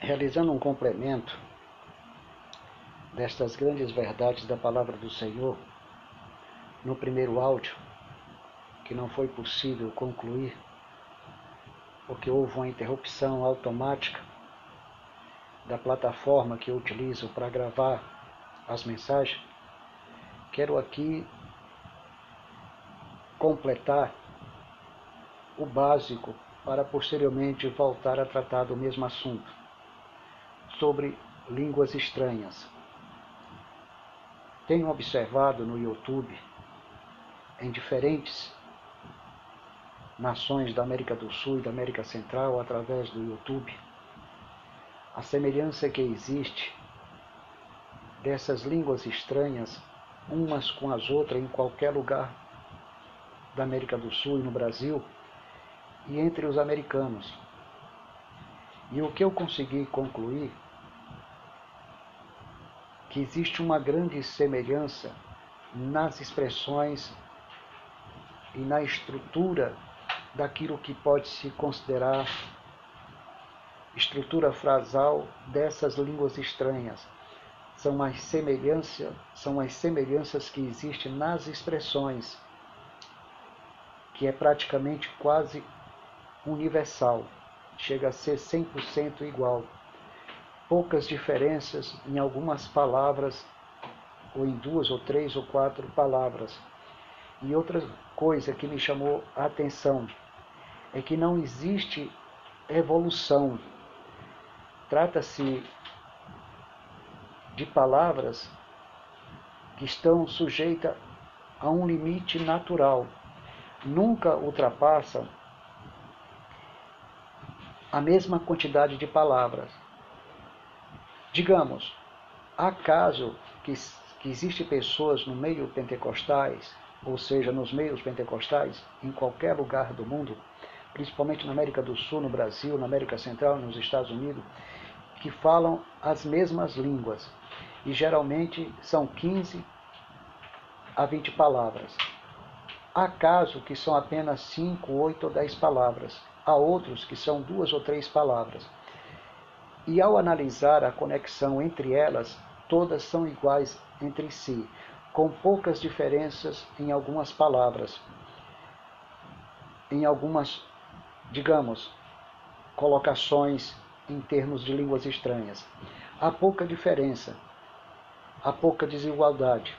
realizando um complemento destas grandes verdades da palavra do Senhor, no primeiro áudio, que não foi possível concluir, porque houve uma interrupção automática da plataforma que eu utilizo para gravar as mensagens, quero aqui completar o básico para posteriormente voltar a tratar do mesmo assunto, sobre línguas estranhas. Tenho observado no YouTube, em diferentes nações da América do Sul e da América Central, através do YouTube, a semelhança que existe dessas línguas estranhas, umas com as outras, em qualquer lugar da América do Sul e no Brasil, e entre os americanos. E o que eu consegui concluir que existe uma grande semelhança nas expressões e na estrutura daquilo que pode se considerar estrutura frasal dessas línguas estranhas. São as semelhanças, são as semelhanças que existem nas expressões, que é praticamente quase universal, chega a ser 100% igual. Poucas diferenças em algumas palavras, ou em duas ou três ou quatro palavras. E outra coisa que me chamou a atenção é que não existe evolução Trata-se de palavras que estão sujeitas a um limite natural, nunca ultrapassam a mesma quantidade de palavras. Digamos, há caso que, que existem pessoas no meio pentecostais, ou seja, nos meios pentecostais, em qualquer lugar do mundo, principalmente na América do Sul, no Brasil, na América Central, nos Estados Unidos, que falam as mesmas línguas e geralmente são 15 a 20 palavras. Há casos que são apenas 5, 8 ou 10 palavras. Há outros que são duas ou três palavras. E ao analisar a conexão entre elas, todas são iguais entre si, com poucas diferenças em algumas palavras, em algumas, digamos, colocações em termos de línguas estranhas. Há pouca diferença, há pouca desigualdade,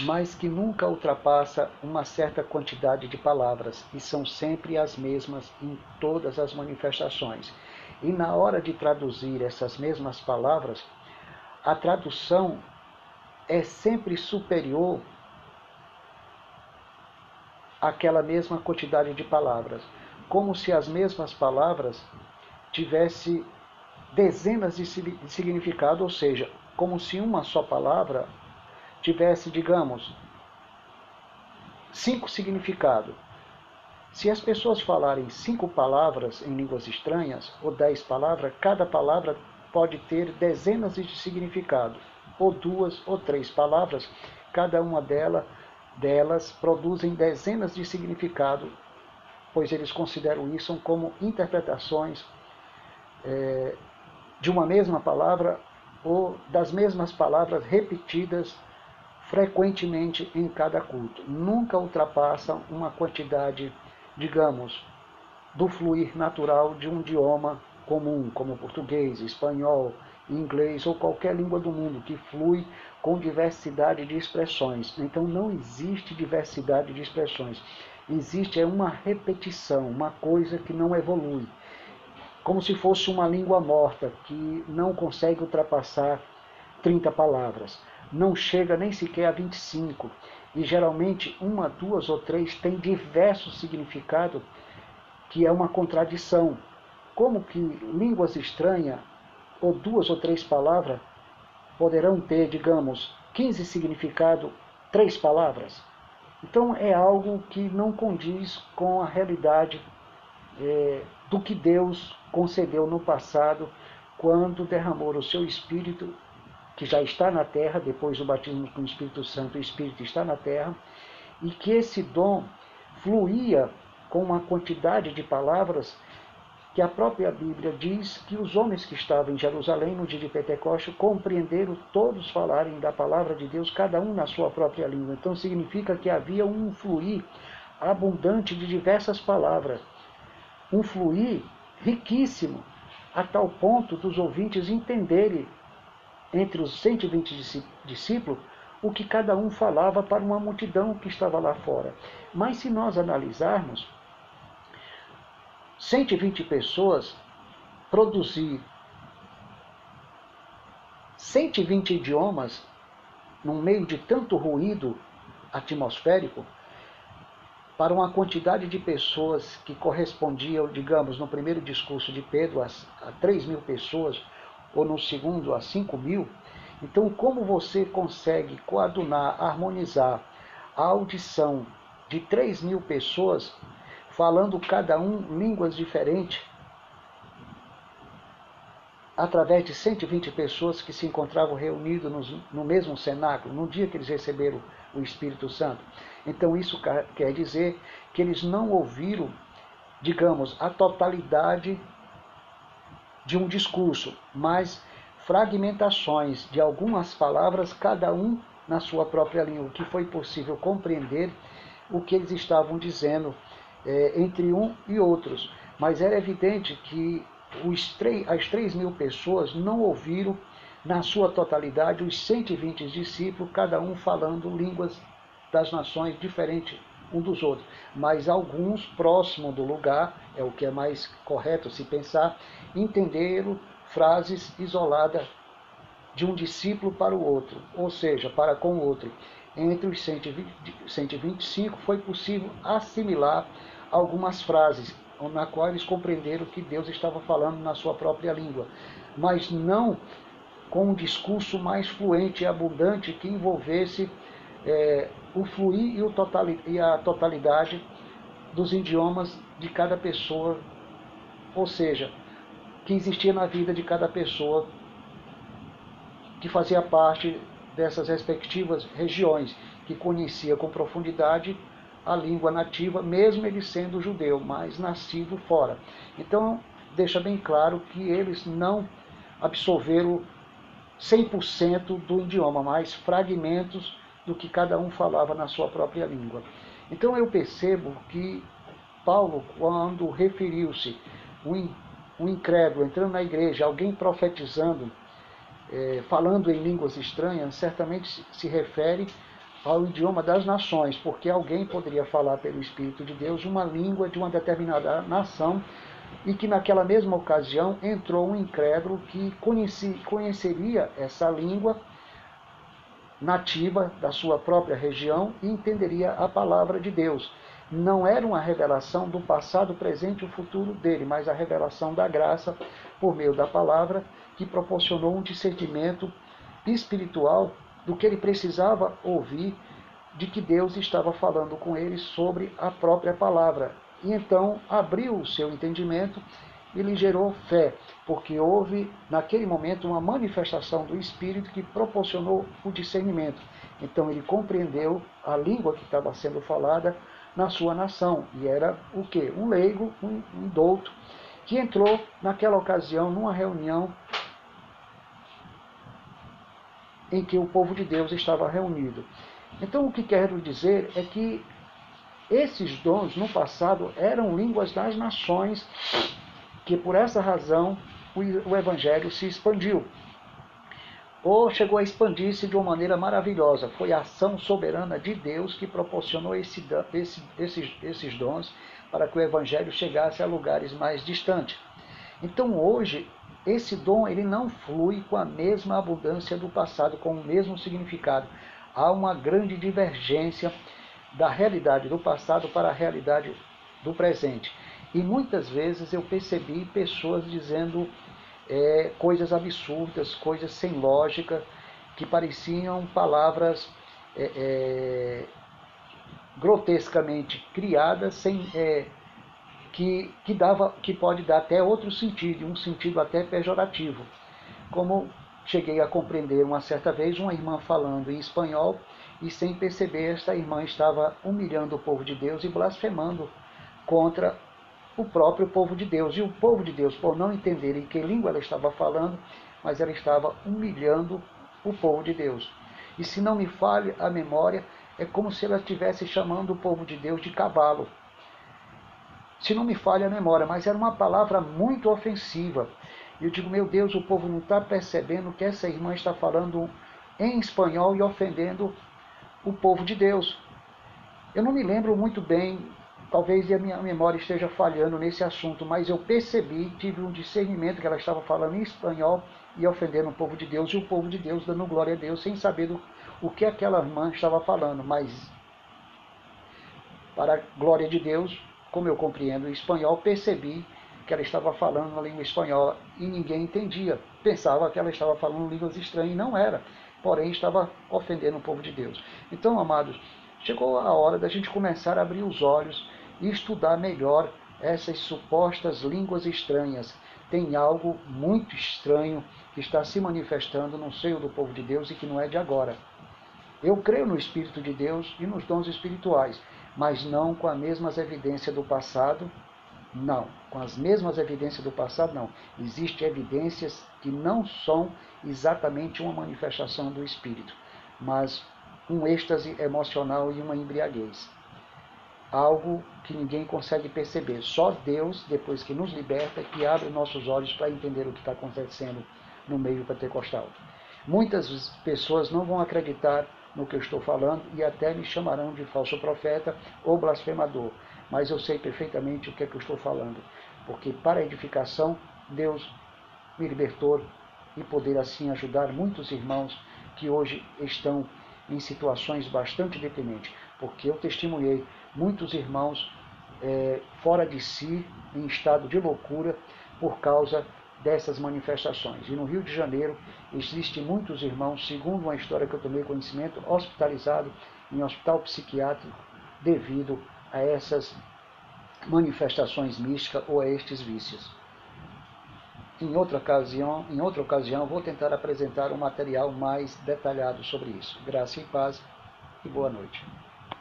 mas que nunca ultrapassa uma certa quantidade de palavras e são sempre as mesmas em todas as manifestações. E na hora de traduzir essas mesmas palavras, a tradução é sempre superior àquela mesma quantidade de palavras, como se as mesmas palavras tivesse dezenas de significado, ou seja, como se uma só palavra tivesse, digamos, cinco significados. Se as pessoas falarem cinco palavras em línguas estranhas, ou dez palavras, cada palavra pode ter dezenas de significados, ou duas ou três palavras, cada uma delas, delas produzem dezenas de significados, pois eles consideram isso como interpretações é, de uma mesma palavra ou das mesmas palavras repetidas frequentemente em cada culto. Nunca ultrapassam uma quantidade, digamos, do fluir natural de um idioma comum, como português, espanhol, inglês ou qualquer língua do mundo que flui com diversidade de expressões. Então não existe diversidade de expressões. Existe é uma repetição, uma coisa que não evolui como se fosse uma língua morta que não consegue ultrapassar 30 palavras. Não chega nem sequer a 25. E geralmente uma, duas ou três tem diversos significados, que é uma contradição. Como que línguas estranhas, ou duas ou três palavras, poderão ter, digamos, 15 significados, três palavras? Então é algo que não condiz com a realidade é, do que Deus concedeu no passado, quando derramou o seu Espírito, que já está na terra, depois do batismo com o Espírito Santo, o Espírito está na terra, e que esse dom fluía com uma quantidade de palavras que a própria Bíblia diz que os homens que estavam em Jerusalém no dia de Pentecostes compreenderam todos falarem da palavra de Deus, cada um na sua própria língua. Então significa que havia um fluir abundante de diversas palavras, um fluir riquíssimo, a tal ponto dos ouvintes entenderem entre os 120 discípulos o que cada um falava para uma multidão que estava lá fora. Mas se nós analisarmos, 120 pessoas produzir 120 idiomas no meio de tanto ruído atmosférico, para uma quantidade de pessoas que correspondiam, digamos, no primeiro discurso de Pedro a, a 3 mil pessoas, ou no segundo a 5 mil, então como você consegue coadunar, harmonizar a audição de 3 mil pessoas falando cada um línguas diferentes, através de 120 pessoas que se encontravam reunidas no mesmo cenáculo, no dia que eles receberam o Espírito Santo. Então, isso quer dizer que eles não ouviram, digamos, a totalidade de um discurso, mas fragmentações de algumas palavras, cada um na sua própria língua, que foi possível compreender o que eles estavam dizendo é, entre um e outros. Mas era evidente que os as 3 mil pessoas não ouviram, na sua totalidade, os 120 discípulos, cada um falando línguas das nações diferentes um dos outros. Mas alguns próximos do lugar, é o que é mais correto se pensar, entenderam frases isoladas de um discípulo para o outro, ou seja, para com o outro. Entre os 125 foi possível assimilar algumas frases na qual eles compreenderam que Deus estava falando na sua própria língua, mas não com um discurso mais fluente e abundante que envolvesse é, o fluir e, o e a totalidade dos idiomas de cada pessoa, ou seja, que existia na vida de cada pessoa que fazia parte dessas respectivas regiões, que conhecia com profundidade a língua nativa, mesmo ele sendo judeu, mas nascido fora. Então, deixa bem claro que eles não absorveram 100% do idioma, mas fragmentos do que cada um falava na sua própria língua. Então eu percebo que Paulo, quando referiu-se um, um incrédulo entrando na igreja, alguém profetizando, é, falando em línguas estranhas, certamente se refere ao idioma das nações, porque alguém poderia falar pelo Espírito de Deus uma língua de uma determinada nação e que naquela mesma ocasião entrou um incrédulo que conheci, conheceria essa língua nativa da sua própria região e entenderia a palavra de Deus. Não era uma revelação do passado, presente e futuro dele, mas a revelação da graça por meio da palavra que proporcionou um discernimento espiritual do que ele precisava ouvir de que Deus estava falando com ele sobre a própria palavra. E então abriu o seu entendimento e lhe gerou fé, porque houve naquele momento uma manifestação do Espírito que proporcionou o discernimento. Então ele compreendeu a língua que estava sendo falada na sua nação, e era o que? Um leigo, um, douto, que entrou naquela ocasião numa reunião em que o povo de Deus estava reunido. Então, o que quero dizer é que esses dons no passado eram línguas das nações, que por essa razão o evangelho se expandiu. Ou chegou a expandir-se de uma maneira maravilhosa. Foi a ação soberana de Deus que proporcionou esse, esse, esses, esses dons para que o evangelho chegasse a lugares mais distantes. Então hoje esse dom ele não flui com a mesma abundância do passado, com o mesmo significado. Há uma grande divergência da realidade do passado para a realidade do presente. E muitas vezes eu percebi pessoas dizendo é, coisas absurdas, coisas sem lógica, que pareciam palavras é, é, grotescamente criadas, sem, é, que, que, dava, que pode dar até outro sentido, um sentido até pejorativo. Como cheguei a compreender uma certa vez uma irmã falando em espanhol e sem perceber esta irmã estava humilhando o povo de Deus e blasfemando contra o próprio povo de Deus. E o povo de Deus, por não entender em que língua ela estava falando, mas ela estava humilhando o povo de Deus. E se não me falhe a memória, é como se ela estivesse chamando o povo de Deus de cavalo. Se não me falha a memória, mas era uma palavra muito ofensiva. E eu digo, meu Deus, o povo não está percebendo que essa irmã está falando em espanhol e ofendendo o povo de Deus. Eu não me lembro muito bem, talvez a minha memória esteja falhando nesse assunto, mas eu percebi, tive um discernimento que ela estava falando em espanhol e ofendendo o povo de Deus, e o povo de Deus dando glória a Deus, sem saber do, o que aquela irmã estava falando, mas para a glória de Deus, como eu compreendo o espanhol, percebi que ela estava falando na língua espanhola e ninguém entendia. Pensava que ela estava falando línguas estranhas e não era, porém estava ofendendo o povo de Deus. Então, amados, chegou a hora da gente começar a abrir os olhos estudar melhor essas supostas línguas estranhas. Tem algo muito estranho que está se manifestando no seio do povo de Deus e que não é de agora. Eu creio no Espírito de Deus e nos dons espirituais, mas não com as mesmas evidências do passado, não. Com as mesmas evidências do passado, não. Existem evidências que não são exatamente uma manifestação do Espírito, mas um êxtase emocional e uma embriaguez. Algo que ninguém consegue perceber. Só Deus, depois que nos liberta, que abre nossos olhos para entender o que está acontecendo no meio pentecostal. Muitas pessoas não vão acreditar no que eu estou falando e até me chamarão de falso profeta ou blasfemador. Mas eu sei perfeitamente o que é que eu estou falando, porque para a edificação Deus me libertou e poder assim ajudar muitos irmãos que hoje estão em situações bastante deprimentes, porque eu testemunhei muitos irmãos é, fora de si, em estado de loucura, por causa dessas manifestações. E no Rio de Janeiro existem muitos irmãos, segundo uma história que eu tomei conhecimento, hospitalizados em hospital psiquiátrico devido a essas manifestações místicas ou a estes vícios. Em outra ocasião, em outra ocasião, vou tentar apresentar um material mais detalhado sobre isso. Graça e paz e boa noite.